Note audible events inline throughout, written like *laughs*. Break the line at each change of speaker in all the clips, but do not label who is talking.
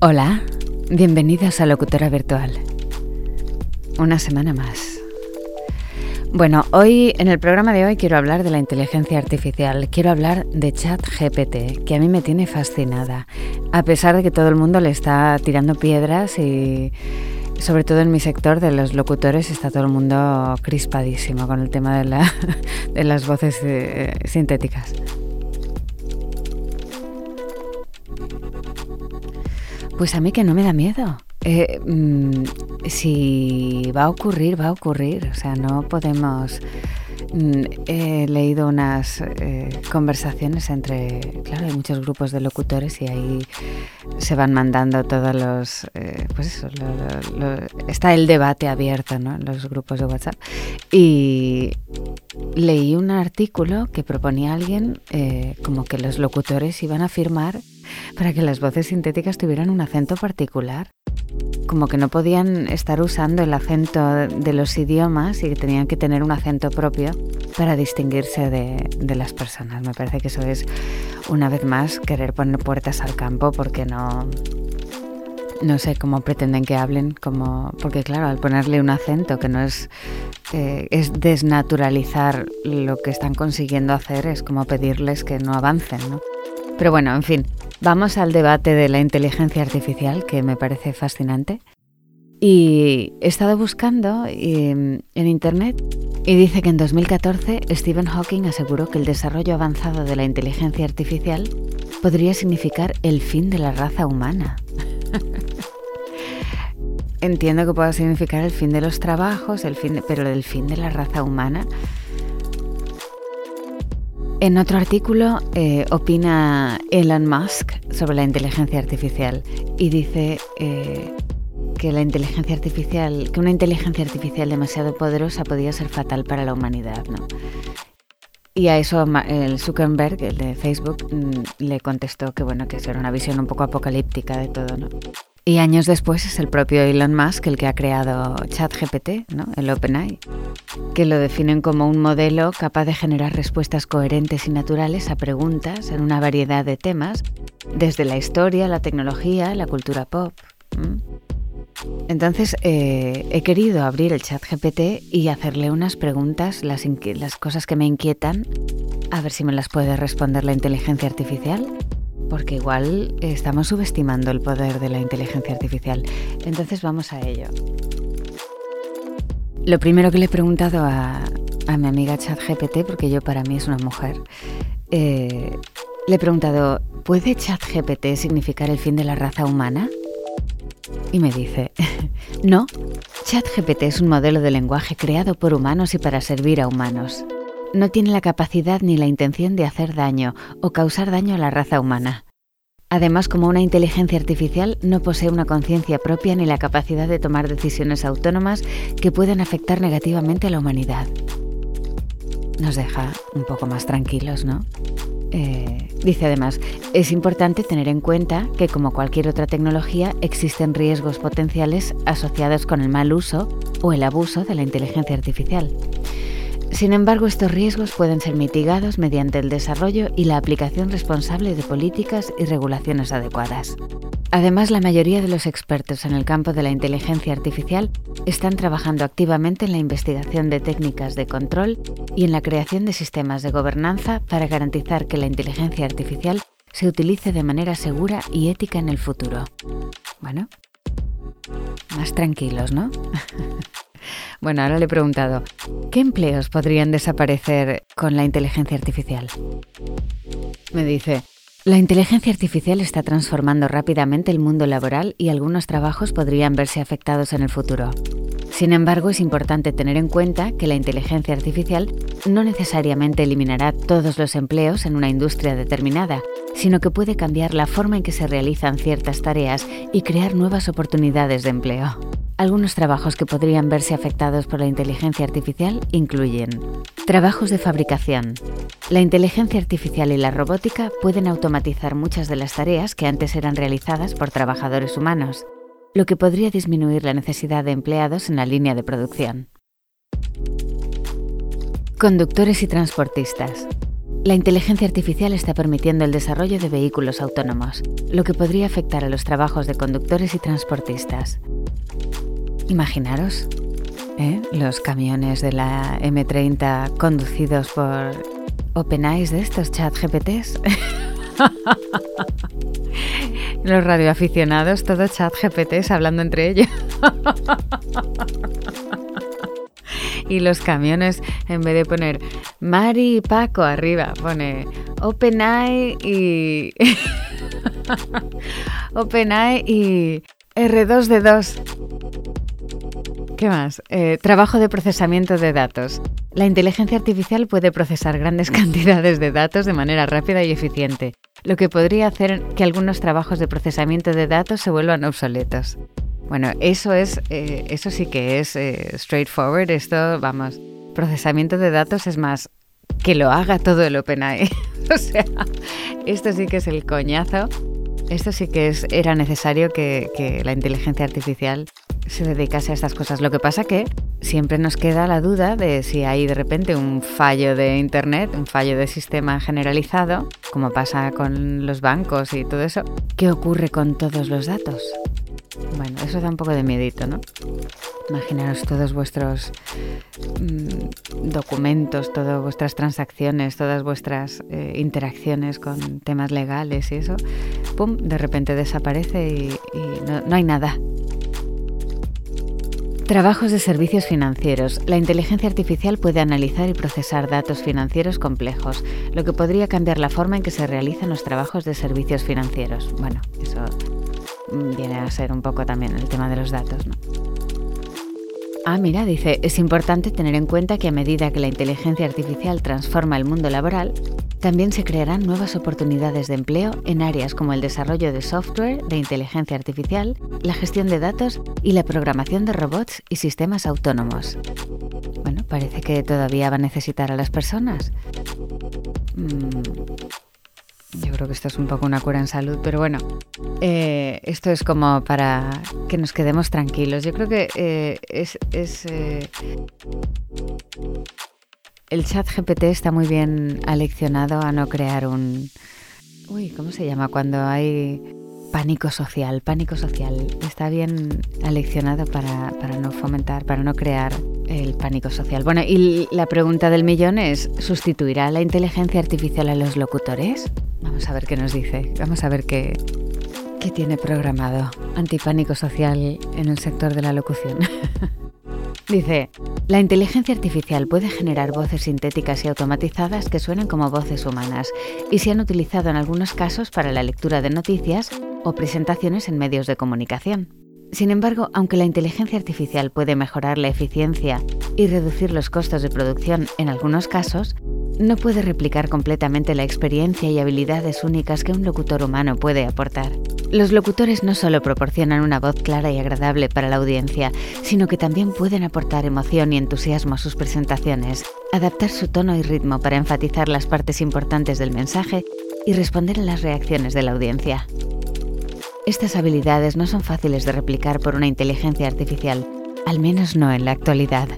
Hola, bienvenidos a Locutora Virtual. Una semana más. Bueno, hoy en el programa de hoy quiero hablar de la inteligencia artificial, quiero hablar de ChatGPT, que a mí me tiene fascinada, a pesar de que todo el mundo le está tirando piedras y sobre todo en mi sector de los locutores está todo el mundo crispadísimo con el tema de, *laughs* de las voces eh, sintéticas. Pues a mí que no me da miedo. Eh, mm, si va a ocurrir, va a ocurrir. O sea, no podemos... Mm, he leído unas eh, conversaciones entre, claro, hay muchos grupos de locutores y ahí se van mandando todos los, eh, pues eso, está el debate abierto, ¿no? En los grupos de WhatsApp. Y leí un artículo que proponía alguien como que los locutores iban a firmar para que las voces sintéticas tuvieran un acento particular. Como que no podían estar usando el acento de los idiomas y que tenían que tener un acento propio para distinguirse de, las personas. Me parece que eso es, una vez más, querer poner puertas al campo porque no, no sé cómo pretenden que hablen, como, porque claro, al ponerle un acento que no es, eh, es desnaturalizar lo que están consiguiendo hacer, es como pedirles que no avancen, ¿no? Pero bueno, en fin, vamos al debate de la inteligencia artificial, que me parece fascinante. Y he estado buscando em, en Internet y dice que en 2014 Stephen Hawking aseguró que el desarrollo avanzado de la inteligencia artificial podría significar el fin de la raza humana. *laughs* Entiendo que pueda significar el fin de los trabajos, el fin pero el fin de la raza humana en otro artículo eh, opina Elon Musk sobre la inteligencia artificial y dice eh, que la inteligencia artificial, que una inteligencia artificial demasiado poderosa podía ser fatal para la humanidad, ¿no? Y a eso el Zuckerberg, el de Facebook, mm, le contestó que bueno, que eso era una visión un poco apocalíptica de todo, ¿no? Y años después es el propio Elon Musk el que ha creado ChatGPT, ¿no? el OpenAI, que lo definen como un modelo capaz de generar respuestas coherentes y naturales a preguntas en una variedad de temas, desde la historia, la tecnología, la cultura pop. Entonces eh, he querido abrir el ChatGPT y hacerle unas preguntas, las, las cosas que me inquietan, a ver si me las puede responder la inteligencia artificial porque igual estamos subestimando el poder de la inteligencia artificial. Entonces vamos a ello. Lo primero que le he preguntado a, mi amiga ChatGPT, porque yo para mí es una mujer, eh, le he preguntado, ¿puede ChatGPT significar el fin de la raza humana? Y me dice, *laughs* no, ChatGPT es un modelo de lenguaje creado por humanos y para servir a humanos no tiene la capacidad ni la intención de hacer daño o causar daño a la raza humana. Además, como una inteligencia artificial, no posee una conciencia propia ni la capacidad de tomar decisiones autónomas que puedan afectar negativamente a la humanidad. Nos deja un poco más tranquilos, ¿no? Eh, dice además, es importante tener en cuenta que como cualquier otra tecnología existen riesgos potenciales asociados con el mal uso o el abuso de la inteligencia artificial. Sin embargo, estos riesgos pueden ser mitigados mediante el desarrollo y la aplicación responsable de políticas y regulaciones adecuadas. Además, la mayoría de los expertos en el campo de la inteligencia artificial están trabajando activamente en la investigación de técnicas de control y en la creación de sistemas de gobernanza para garantizar que la inteligencia artificial se utilice de manera segura y ética en el futuro. Bueno, más tranquilos, ¿no? *laughs* Bueno, ahora le he preguntado, ¿qué empleos podrían desaparecer con la inteligencia artificial? Me dice, la inteligencia artificial está transformando rápidamente el mundo laboral y algunos trabajos podrían verse afectados en el futuro. Sin embargo, es importante tener en cuenta que la inteligencia artificial no necesariamente eliminará todos los empleos en una industria determinada, sino que puede cambiar la forma en que se realizan ciertas tareas y crear nuevas oportunidades de empleo. Algunos trabajos que podrían verse afectados por la inteligencia artificial incluyen trabajos de fabricación. La inteligencia artificial y la robótica pueden automatizar muchas de las tareas que antes eran realizadas por trabajadores humanos, lo que podría disminuir la necesidad de empleados en la línea de producción. Conductores y transportistas. La inteligencia artificial está permitiendo el desarrollo de vehículos autónomos, lo que podría afectar a los trabajos de conductores y transportistas. Imaginaros, ¿eh? los camiones de la M30 conducidos por OpenAI de estos chat GPTs. *laughs* los radioaficionados, todo chat GPTs hablando entre ellos. y los camiones, en vez de poner Mari y Paco arriba, pone OpenAI y. *laughs* OpenAI y R2D2. ¿Qué más? Eh, trabajo de procesamiento de datos. La inteligencia artificial puede procesar grandes *laughs* cantidades de datos de manera rápida y eficiente, lo que podría hacer que algunos trabajos de procesamiento de datos se vuelvan obsoletos. Bueno, eso es, eh, eso sí que es eh, straightforward. Esto, vamos, procesamiento de datos es más que lo haga todo el OpenAI. *laughs* o sea, esto sí que es el coñazo. Esto sí que es, era necesario que, que la inteligencia artificial se dedicase a estas cosas. Lo que pasa que siempre nos queda la duda de si hay de repente un fallo de Internet, un fallo de sistema generalizado, como pasa con los bancos y todo eso. ¿Qué ocurre con todos los datos? Bueno, eso da un poco de miedito, ¿no? Imaginaros todos vuestros mm, documentos, todas vuestras transacciones, todas vuestras eh, interacciones con temas legales y eso, ¡pum!, de repente desaparece y, no hay nada. Trabajos de servicios financieros. La inteligencia artificial puede analizar y procesar datos financieros complejos, lo que podría cambiar la forma en que se realizan los trabajos de servicios financieros. Bueno, eso viene a ser un poco también el tema de los datos, ¿no? Ah, mira, dice, es importante tener en cuenta que a medida que la inteligencia artificial transforma el mundo laboral, también se crearán nuevas oportunidades de empleo en áreas como el desarrollo de software de inteligencia artificial, la gestión de datos y la programación de robots y sistemas autónomos. Bueno, parece que todavía va a necesitar a las personas. Mm, yo creo que esto es un poco una cura en salud, pero bueno, eh, esto es como para que nos quedemos tranquilos. Yo creo que eh, es... Eh, el chat GPT está muy bien aleccionado a no crear un... Uy, ¿cómo se llama? Cuando hay pánico social, pánico social. Está bien aleccionado para, para no fomentar, para no crear el pánico social. Bueno, y la pregunta del millón es, ¿sustituirá la inteligencia artificial a los locutores? Vamos a ver qué nos dice. Vamos a ver qué, qué tiene programado antipánico social en el sector de la locución. *laughs* dice, la inteligencia artificial puede generar voces sintéticas y automatizadas que suenan como voces humanas y se han utilizado en algunos casos para la lectura de noticias o presentaciones en medios de comunicación. Sin embargo, aunque la inteligencia artificial puede mejorar la eficiencia y reducir los costos de producción en algunos casos, no puede replicar completamente la experiencia y habilidades únicas que un locutor humano puede aportar. Los locutores no solo proporcionan una voz clara y agradable para la audiencia, sino que también pueden aportar emoción y entusiasmo a sus presentaciones, adaptar su tono y ritmo para enfatizar las partes importantes del mensaje y responder a las reacciones de la audiencia. Estas habilidades no son fáciles de replicar por una inteligencia artificial, al menos no en la actualidad.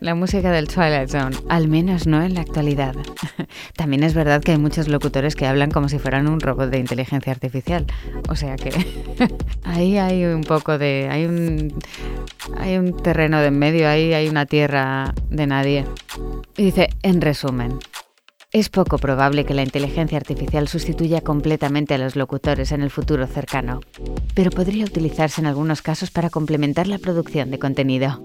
La música del Twilight Zone, al menos no en la actualidad. *laughs* También es verdad que hay muchos locutores que hablan como si fueran un robot de inteligencia artificial. O sea que *laughs* ahí hay un poco de... Hay un, hay un terreno de en medio, ahí hay una tierra de nadie. Y dice, en resumen, es poco probable que la inteligencia artificial sustituya completamente a los locutores en el futuro cercano, pero podría utilizarse en algunos casos para complementar la producción de contenido.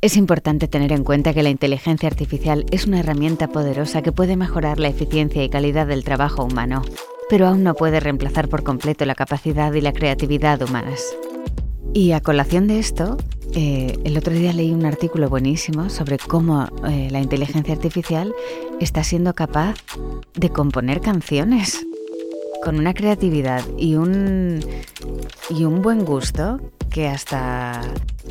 Es importante tener en cuenta que la inteligencia artificial es una herramienta poderosa que puede mejorar la eficiencia y calidad del trabajo humano, pero aún no puede reemplazar por completo la capacidad y la creatividad humanas. Y a colación de esto, eh, el otro día leí un artículo buenísimo sobre cómo eh, la inteligencia artificial está siendo capaz de componer canciones con una creatividad y un, y un buen gusto que hasta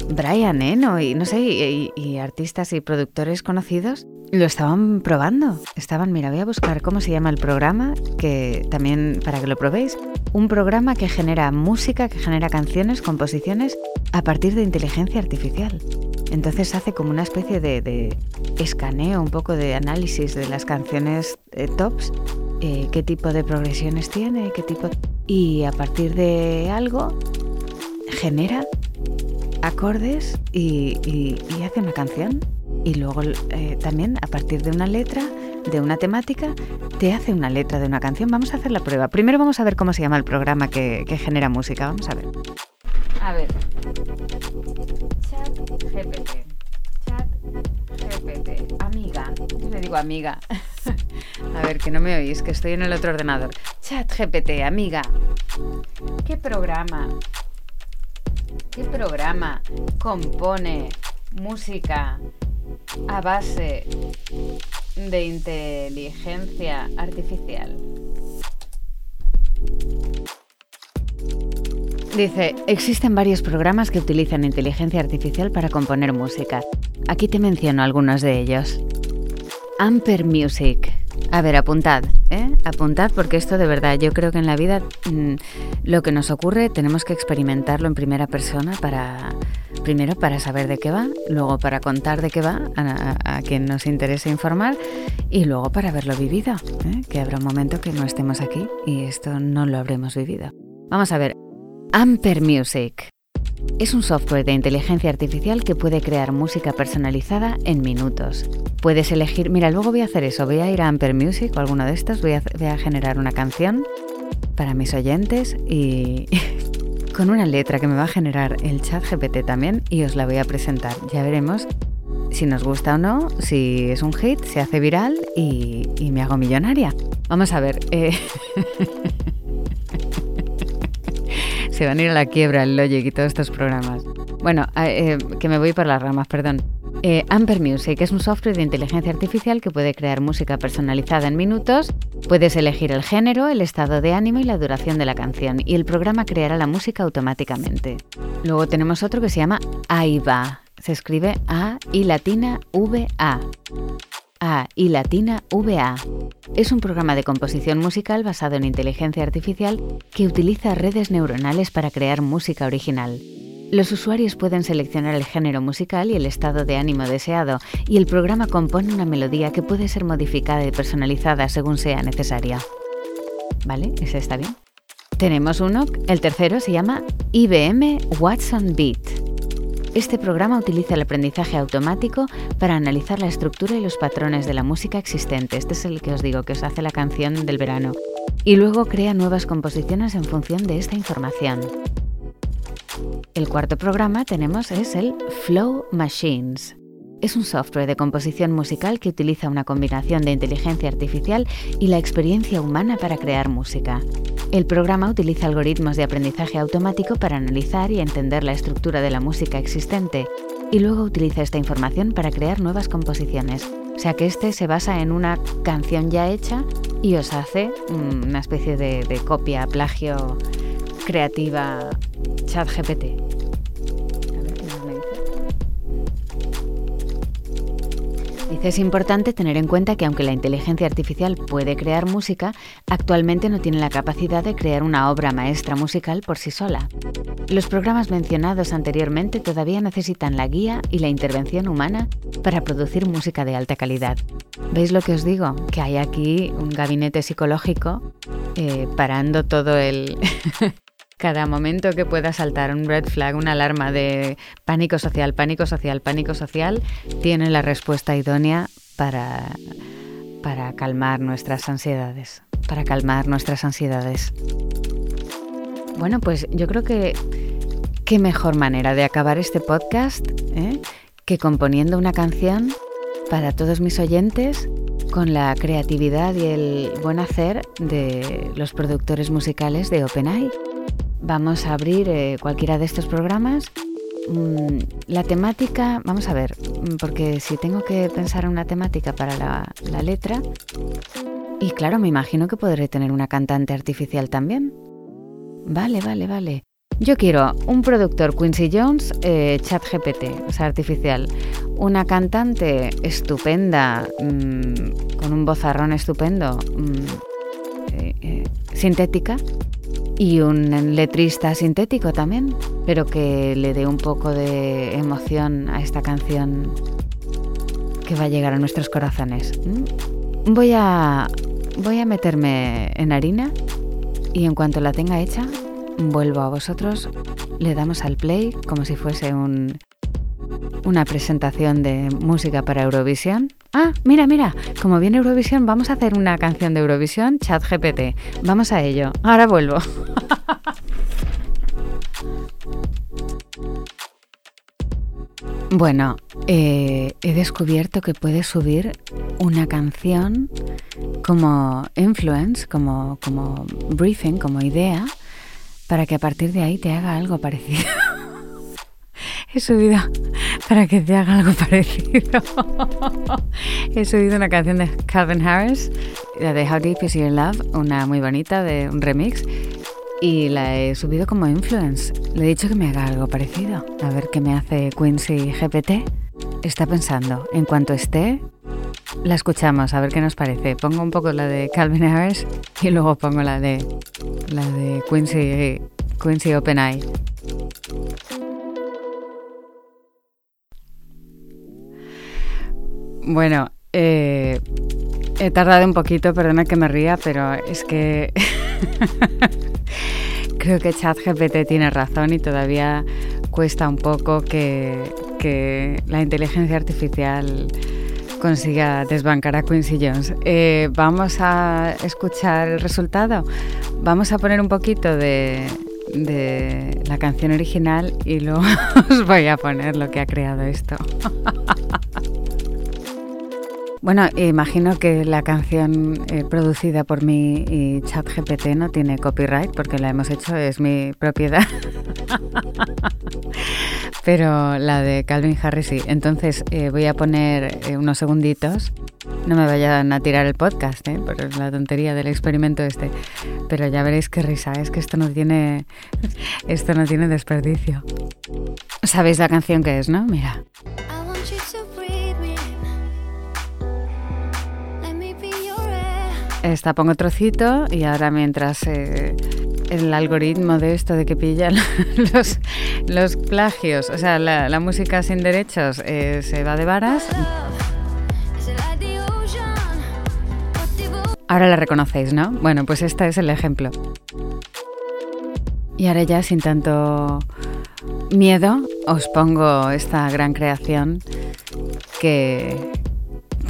Brian Eno y no sé, y, artistas y productores conocidos lo estaban probando. Estaban, mira, voy a buscar cómo se llama el programa, que también para que lo probéis. Un programa que genera música, que genera canciones, composiciones a partir de inteligencia artificial. Entonces hace como una especie de, escaneo, un poco de análisis de las canciones eh, tops, eh, qué tipo de progresiones tiene, qué tipo... Y a partir de algo genera acordes y, hace una canción. Y luego eh, también a partir de una letra, de una temática, te hace una letra de una canción. Vamos a hacer la prueba. Primero vamos a ver cómo se llama el programa que, que genera música. Vamos a ver. A ver. GPT. Amiga. Yo le digo amiga. *laughs* a ver, que no me oís, que estoy en el otro ordenador. Chat GPT, amiga. ¿Qué programa? ¿Qué programa compone música a base de inteligencia artificial? Dice, existen varios programas que utilizan inteligencia artificial para componer música. Aquí te menciono algunos de ellos. Amper Music. A ver, apuntad, ¿eh? Apuntad porque esto de verdad, yo creo que en la vida mm, lo que nos ocurre tenemos que experimentarlo en primera persona para, primero para saber de qué va, luego para contar de qué va a, quien nos interese informar y luego para haberlo vivido, ¿eh? que habrá un momento que no estemos aquí y esto no lo habremos vivido. Vamos a ver, Amper Music. Es un software de inteligencia artificial que puede crear música personalizada en minutos. Puedes elegir, mira, luego voy a hacer eso, voy a ir a Amper Music o alguno de estos, voy a, a generar una canción para mis oyentes y *laughs* con una letra que me va a generar el chat GPT también y os la voy a presentar. Ya veremos si nos gusta o no, si es un hit, se hace viral y, me hago millonaria. Vamos a ver. Eh, *laughs* se van a ir a la quiebra el Logic y todos estos programas. Bueno, eh, que me voy por las ramas, perdón. Eh, Amper Music es un software de inteligencia artificial que puede crear música personalizada en minutos. Puedes elegir el género, el estado de ánimo y la duración de la canción, y el programa creará la música automáticamente. Luego tenemos otro que se llama AIVA. Se escribe A y latina V A. A y latina VA. Es un programa de composición musical basado en inteligencia artificial que utiliza redes neuronales para crear música original. Los usuarios pueden seleccionar el género musical y el estado de ánimo deseado, y el programa compone una melodía que puede ser modificada y personalizada según sea necesaria. ¿Vale? ¿Ese está bien? Tenemos uno, el tercero se llama IBM Watson Beat. Este programa utiliza el aprendizaje automático para analizar la estructura y los patrones de la música existente. Este es el que os digo, que os hace la canción del verano. Y luego crea nuevas composiciones en función de esta información. El cuarto programa tenemos es el Flow Machines. Es un software de composición musical que utiliza una combinación de inteligencia artificial y la experiencia humana para crear música. El programa utiliza algoritmos de aprendizaje automático para analizar y entender la estructura de la música existente y luego utiliza esta información para crear nuevas composiciones. O sea que este se basa en una canción ya hecha y os hace una especie de, copia, plagio creativa chat GPT. es importante tener en cuenta que aunque la inteligencia artificial puede crear música, actualmente no tiene la capacidad de crear una obra maestra musical por sí sola. Los programas mencionados anteriormente todavía necesitan la guía y la intervención humana para producir música de alta calidad. ¿Veis lo que os digo? Que hay aquí un gabinete psicológico eh, parando todo el... *laughs* cada momento que pueda saltar un red flag, una alarma de pánico social, pánico social, pánico social, tiene la respuesta idónea para, para calmar nuestras ansiedades, para calmar nuestras ansiedades. Bueno, pues yo creo que qué mejor manera de acabar este podcast ¿eh? que componiendo una canción para todos mis oyentes con la creatividad y el buen hacer de los productores musicales de OpenAI. Vamos a abrir eh, cualquiera de estos programas. Mm, la temática, vamos a ver, mm, porque si tengo que pensar en una temática para la, letra, y claro, me imagino que podré tener una cantante artificial también. Vale, vale, vale. Yo quiero un productor Quincy Jones, eh, chat GPT, o sea, artificial. Una cantante estupenda, mm, con un bozarrón estupendo, eh, sintética y un letrista sintético también. pero que le dé un poco de emoción a esta canción que va a llegar a nuestros corazones. ¿Mm? Voy a, voy a meterme en harina y en cuanto la tenga hecha, vuelvo a vosotros, le damos al play como si fuese un, una presentación de música para Eurovisión. Ah, mira, mira, como viene Eurovisión, vamos a hacer una canción de Eurovisión, chat GPT. Vamos a ello. Ahora vuelvo. *laughs* Bueno, eh, he descubierto que puedes subir una canción como influence, como, como briefing, como idea, para que a partir de ahí te haga algo parecido. *laughs* he subido para que te haga algo *laughs* parecido. he subido una canción de Calvin Harris, la de How Deep Is Your Love, una muy bonita de un remix y la he subido como influence. Le he dicho que me haga algo parecido. A ver qué me hace Quincy GPT. Está pensando, en cuanto esté, la escuchamos, a ver qué nos parece. Pongo un poco la de Calvin Harris y luego pongo la de la de Quincy, Quincy Open Bueno, eh, he tardado un poquito, perdona que me ría, pero es que *laughs* Creo que ChatGPT tiene razón y todavía cuesta un poco que, la inteligencia artificial consiga desbancar a Quincy Jones. Eh, vamos a escuchar el resultado. Vamos a poner un poquito de, de la canción original y luego *laughs* os voy a poner lo que ha creado esto. *laughs* Bueno, imagino que la canción eh, producida por mí y ChatGPT no tiene copyright porque la hemos hecho, es mi propiedad. *laughs* Pero la de Calvin Harris sí. Entonces eh, voy a poner eh, unos segunditos. No me vayan a tirar el podcast, por la tontería del experimento este. Pero ya veréis qué risa, es que esto no tiene, *laughs* esto no tiene desperdicio. ¿Sabéis la canción que es, no? Mira. Esta pongo trocito y ahora mientras eh, el algoritmo de esto de que pillan *laughs* los, plagios, o sea, la, música sin derechos eh, se va de varas. Ahora la reconocéis, ¿no? Bueno, pues este es el ejemplo. Y ahora ya sin tanto miedo os pongo esta gran creación que,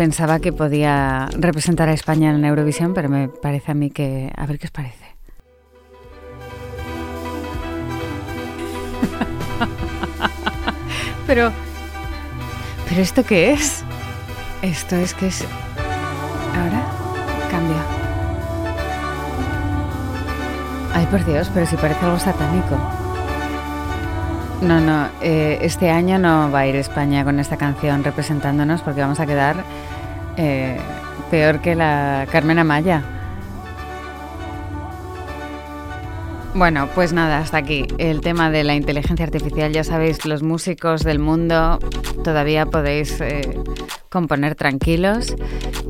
pensaba que podía representar a España en Eurovisión, pero me parece a mí que... A ver qué os parece. *laughs* pero... ¿Pero esto qué es? Esto es que es... Ahora cambia. Ay, por Dios, pero si parece algo satánico. No, no, eh, este año no va a ir España con esta canción representándonos porque vamos a quedar eh, peor que la Carmen Amaya. Bueno, pues nada, hasta aquí. El tema de la inteligencia artificial, ya sabéis, los músicos del mundo todavía podéis eh, componer tranquilos,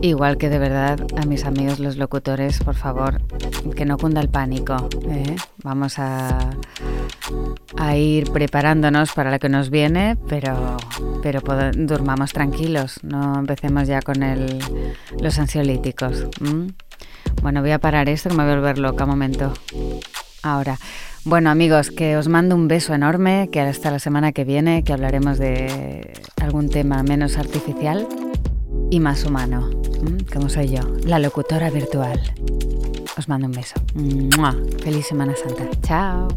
igual que de verdad a mis amigos los locutores, por favor, que no cunda el pánico. ¿eh? Vamos a, ir preparándonos para lo que nos viene, pero, pero durmamos tranquilos, no empecemos ya con el, los ansiolíticos. Bueno, voy a parar esto que me voy a volver loca un momento ahora. Bueno amigos, que os mando un beso enorme, que hasta la semana que viene, que hablaremos de algún tema menos artificial y más humano, como soy yo, la locutora virtual. Os mando un beso. Feliz Semana Santa. Chao.